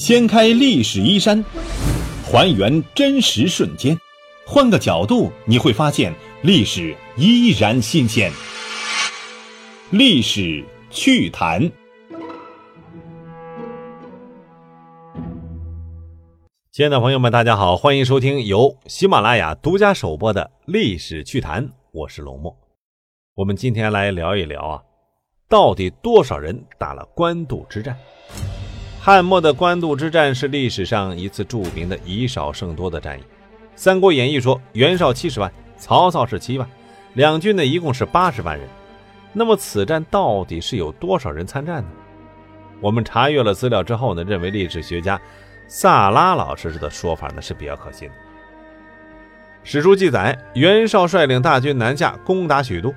掀开历史衣衫，还原真实瞬间，换个角度你会发现历史依然新鲜。历史趣谈。亲爱的朋友们，大家好，欢迎收听由喜马拉雅独家首播的《历史趣谈》，我是龙墨。我们今天来聊一聊啊，到底多少人打了官渡之战？汉末的官渡之战是历史上一次著名的以少胜多的战役。《三国演义》说袁绍七十万，曹操是七万，两军呢一共是八十万人。那么此战到底是有多少人参战呢？我们查阅了资料之后呢，认为历史学家萨拉老师的说法呢是比较可信的。史书记载，袁绍率领大军南下攻打许都，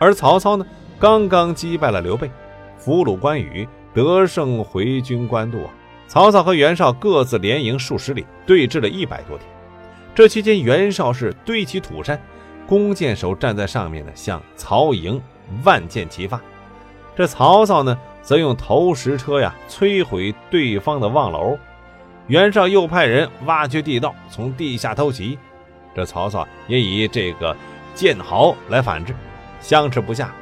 而曹操呢刚刚击败了刘备，俘虏关羽。得胜回军官渡啊！曹操和袁绍各自连营数十里，对峙了一百多天。这期间，袁绍是堆起土山，弓箭手站在上面呢，向曹营万箭齐发。这曹操呢，则用投石车呀摧毁对方的望楼。袁绍又派人挖掘地道，从地下偷袭。这曹操也以这个剑豪来反制，相持不下。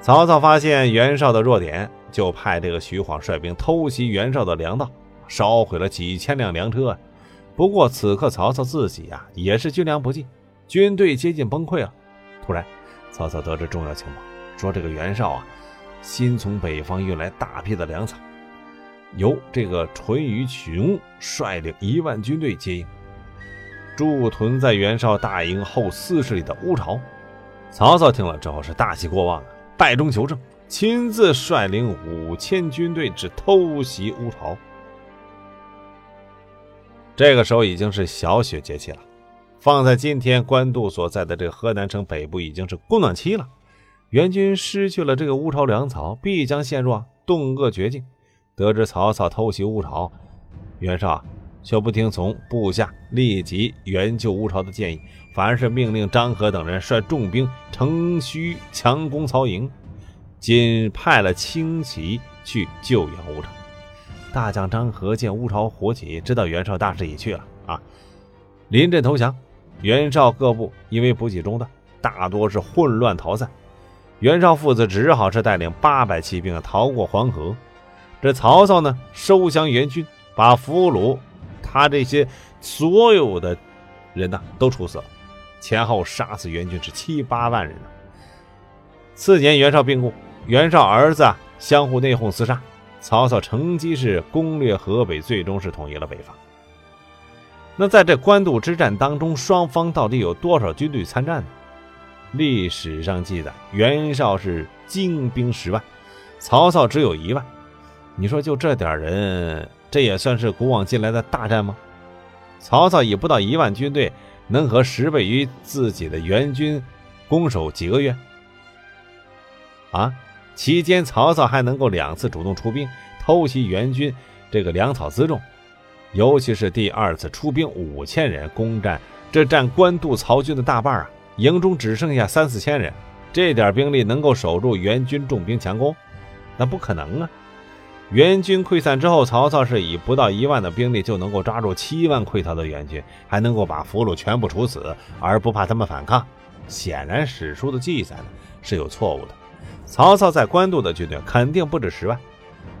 曹操发现袁绍的弱点。就派这个徐晃率兵偷袭袁绍的粮道，烧毁了几千辆粮车。不过此刻曹操自己啊也是军粮不济，军队接近崩溃了。突然，曹操得知重要情报，说这个袁绍啊新从北方运来大批的粮草，由这个淳于琼率领一万军队接应，驻屯在袁绍大营后四十里的乌巢。曹操听了之后是大喜过望啊，败中求胜。亲自率领五千军队至偷袭乌巢。这个时候已经是小雪节气了，放在今天官渡所在的这个河南省北部已经是供暖期了。援军失去了这个乌巢粮草，必将陷入啊冻饿绝境。得知曹操偷袭乌巢，袁绍却不听从部下立即援救乌巢的建议，反而是命令张合等人率重兵乘虚强攻曹营。仅派了轻骑去救援乌巢。大将张合见乌巢火起，知道袁绍大势已去了啊，临阵投降。袁绍各部因为补给中断，大多是混乱逃散。袁绍父子只好是带领八百骑兵逃过黄河。这曹操呢，收降援军，把俘虏他这些所有的人呢都处死了，前后杀死援军是七八万人呢。次年，袁绍病故。袁绍儿子，相互内讧厮杀，曹操乘机是攻略河北，最终是统一了北方。那在这官渡之战当中，双方到底有多少军队参战呢？历史上记载，袁绍是精兵十万，曹操只有一万。你说就这点人，这也算是古往今来的大战吗？曹操以不到一万军队，能和十倍于自己的援军攻守几个月？啊？期间，曹操还能够两次主动出兵偷袭援军这个粮草辎重，尤其是第二次出兵五千人攻占，这占官渡曹军的大半啊，营中只剩下三四千人，这点兵力能够守住援军重兵强攻？那不可能啊！援军溃散之后，曹操是以不到一万的兵力就能够抓住七万溃逃的援军，还能够把俘虏全部处死，而不怕他们反抗。显然，史书的记载呢是有错误的。曹操在官渡的军队肯定不止十万，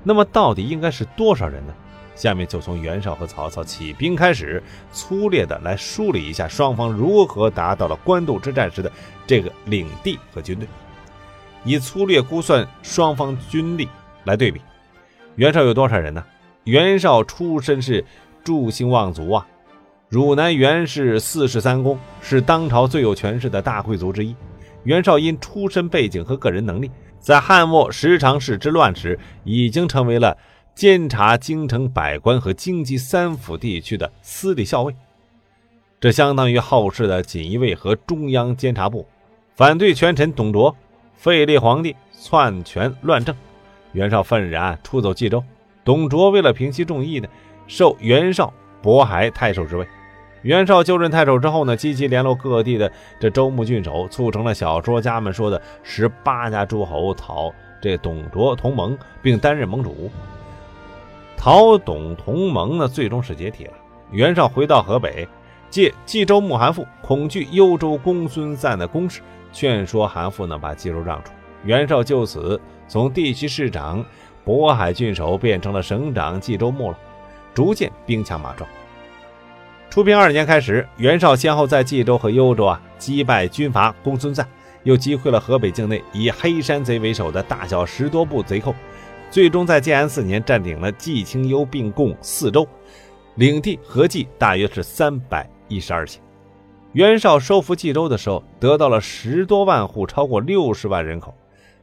那么到底应该是多少人呢？下面就从袁绍和曹操起兵开始，粗略的来梳理一下双方如何达到了官渡之战时的这个领地和军队，以粗略估算双方军力来对比。袁绍有多少人呢？袁绍出身是诸姓望族啊，汝南袁氏四世三公，是当朝最有权势的大贵族之一。袁绍因出身背景和个人能力，在汉末十常侍之乱时，已经成为了监察京城百官和京畿三府地区的司隶校尉，这相当于后世的锦衣卫和中央监察部。反对权臣董卓废立皇帝，篡权乱政，袁绍愤然出走冀州。董卓为了平息众议呢，授袁绍渤海太守之位。袁绍就任太守之后呢，积极联络各地的这州牧郡守，促成了小说家们说的十八家诸侯讨这董卓同盟，并担任盟主。陶董同盟呢，最终是解体了。袁绍回到河北，借冀州牧韩馥恐惧幽州公孙瓒的攻势，劝说韩馥呢把冀州让出。袁绍就此从地区市长、渤海郡守变成了省长、冀州牧了，逐渐兵强马壮。初平二年开始，袁绍先后在冀州和幽州啊击败军阀公孙瓒，又击溃了河北境内以黑山贼为首的大小十多部贼寇。最终在建安四年占领了冀青幽并共四州，领地合计大约是三百一十二顷。袁绍收复冀州的时候，得到了十多万户，超过六十万人口。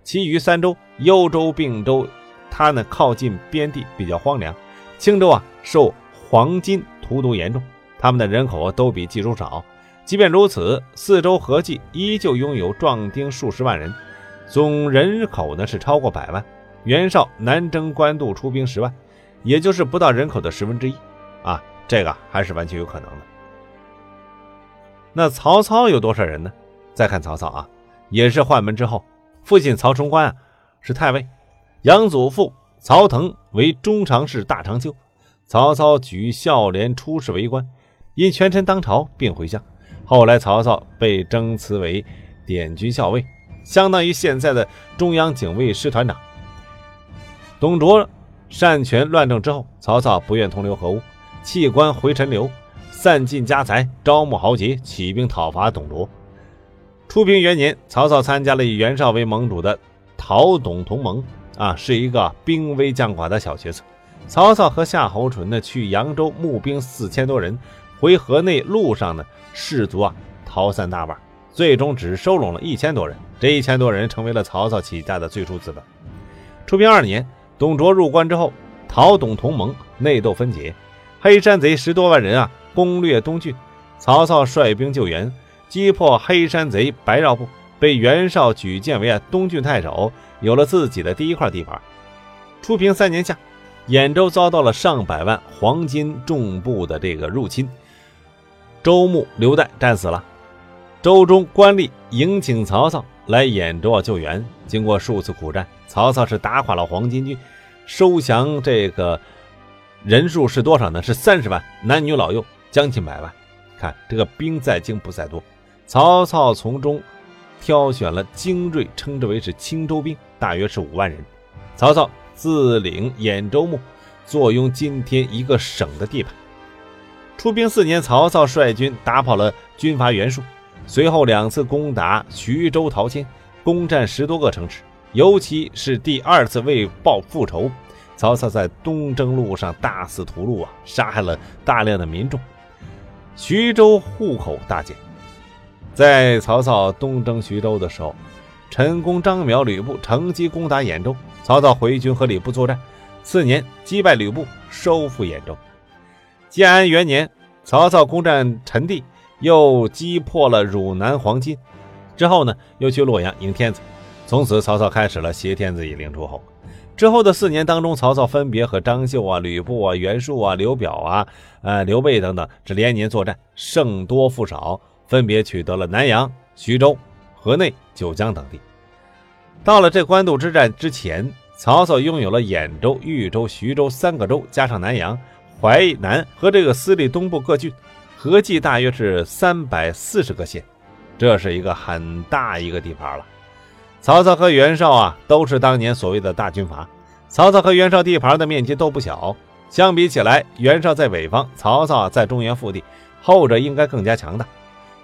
其余三州幽州、并州，它呢靠近边地，比较荒凉。青州啊受黄巾荼毒严重，他们的人口都比冀州少。即便如此，四州合计依旧拥有壮丁数十万人，总人口呢是超过百万。袁绍南征官渡，出兵十万，也就是不到人口的十分之一，啊，这个还是完全有可能的。那曹操有多少人呢？再看曹操啊，也是宦门之后，父亲曹冲官啊是太尉，养祖父曹腾为中常侍大长秋。曹操举孝廉出仕为官，因权臣当朝，并回乡。后来曹操被征辞为典军校尉，相当于现在的中央警卫师团长。董卓擅权乱政之后，曹操不愿同流合污，弃官回陈留，散尽家财，招募豪杰，起兵讨伐董卓。初平元年，曹操参加了以袁绍为盟主的讨董同盟，啊，是一个兵微将寡的小角色。曹操和夏侯淳呢，去扬州募兵四千多人，回河内路上呢，士卒啊逃散大半，最终只收拢了一千多人。这一千多人成为了曹操起家的最初资本。初平二年。董卓入关之后，讨董同盟，内斗分解，黑山贼十多万人啊，攻略东郡。曹操率兵救援，击破黑山贼白绕部，被袁绍举荐为啊东郡太守，有了自己的第一块地盘。初平三年夏，兖州遭到了上百万黄巾重部的这个入侵，周牧刘岱战死了。州中官吏迎请曹操来兖州啊救援，经过数次苦战。曹操是打垮了黄巾军，收降这个人数是多少呢？是三十万，男女老幼将近百万。看这个兵在精不在多，曹操从中挑选了精锐，称之为是青州兵，大约是五万人。曹操自领兖州牧，坐拥今天一个省的地盘。出兵四年，曹操率军打跑了军阀袁术，随后两次攻打徐州、陶谦，攻占十多个城池。尤其是第二次为报复仇，曹操在东征路上大肆屠戮啊，杀害了大量的民众，徐州户口大减。在曹操东征徐州的时候，陈宫、张邈、吕布乘机攻打兖州，曹操回军和吕布作战，次年击败吕布，收复兖州。建安元年，曹操攻占陈地，又击破了汝南黄巾，之后呢，又去洛阳迎天子。从此，曹操开始了挟天子以令诸侯。之后的四年当中，曹操分别和张绣啊、吕布啊、袁术啊、刘表啊、呃刘备等等，是连年作战，胜多负少，分别取得了南阳、徐州、河内、九江等地。到了这官渡之战之前，曹操拥有了兖州、豫州、徐州三个州，加上南阳、淮南和这个私立东部各郡，合计大约是三百四十个县，这是一个很大一个地盘了。曹操和袁绍啊，都是当年所谓的大军阀。曹操和袁绍地盘的面积都不小，相比起来，袁绍在北方，曹操在中原腹地，后者应该更加强大。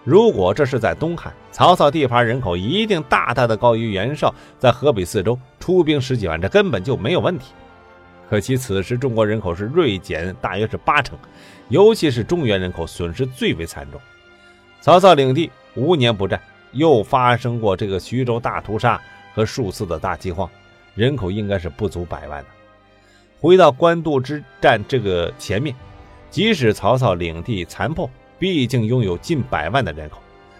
如果这是在东汉，曹操地盘人口一定大大的高于袁绍在河北四周出兵十几万，这根本就没有问题。可惜此时中国人口是锐减，大约是八成，尤其是中原人口损失最为惨重。曹操领地五年不战。又发生过这个徐州大屠杀和数次的大饥荒，人口应该是不足百万的。回到官渡之战这个前面，即使曹操领地残破，毕竟拥有近百万的人口，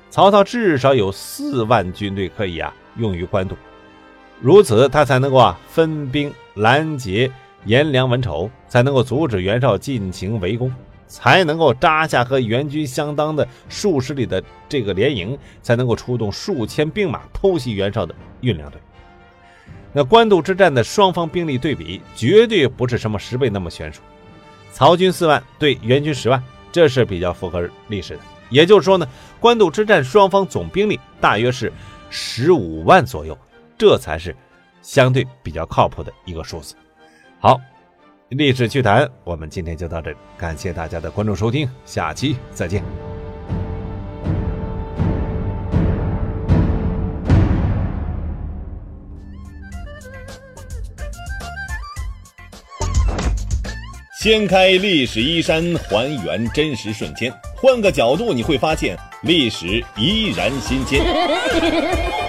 曹操至少有四万军队可以啊用于官渡，如此他才能够啊分兵拦截颜良文丑，才能够阻止袁绍进行围攻。才能够扎下和援军相当的数十里的这个连营，才能够出动数千兵马偷袭袁绍的运粮队。那官渡之战的双方兵力对比，绝对不是什么十倍那么悬殊。曹军四万对援军十万，这是比较符合历史的。也就是说呢，官渡之战双方总兵力大约是十五万左右，这才是相对比较靠谱的一个数字。好，历史趣谈，我们今天就到这里，感谢大家的关注收听，下期再见。掀开历史衣衫，还原真实瞬间，换个角度你会发现历史依然新鲜。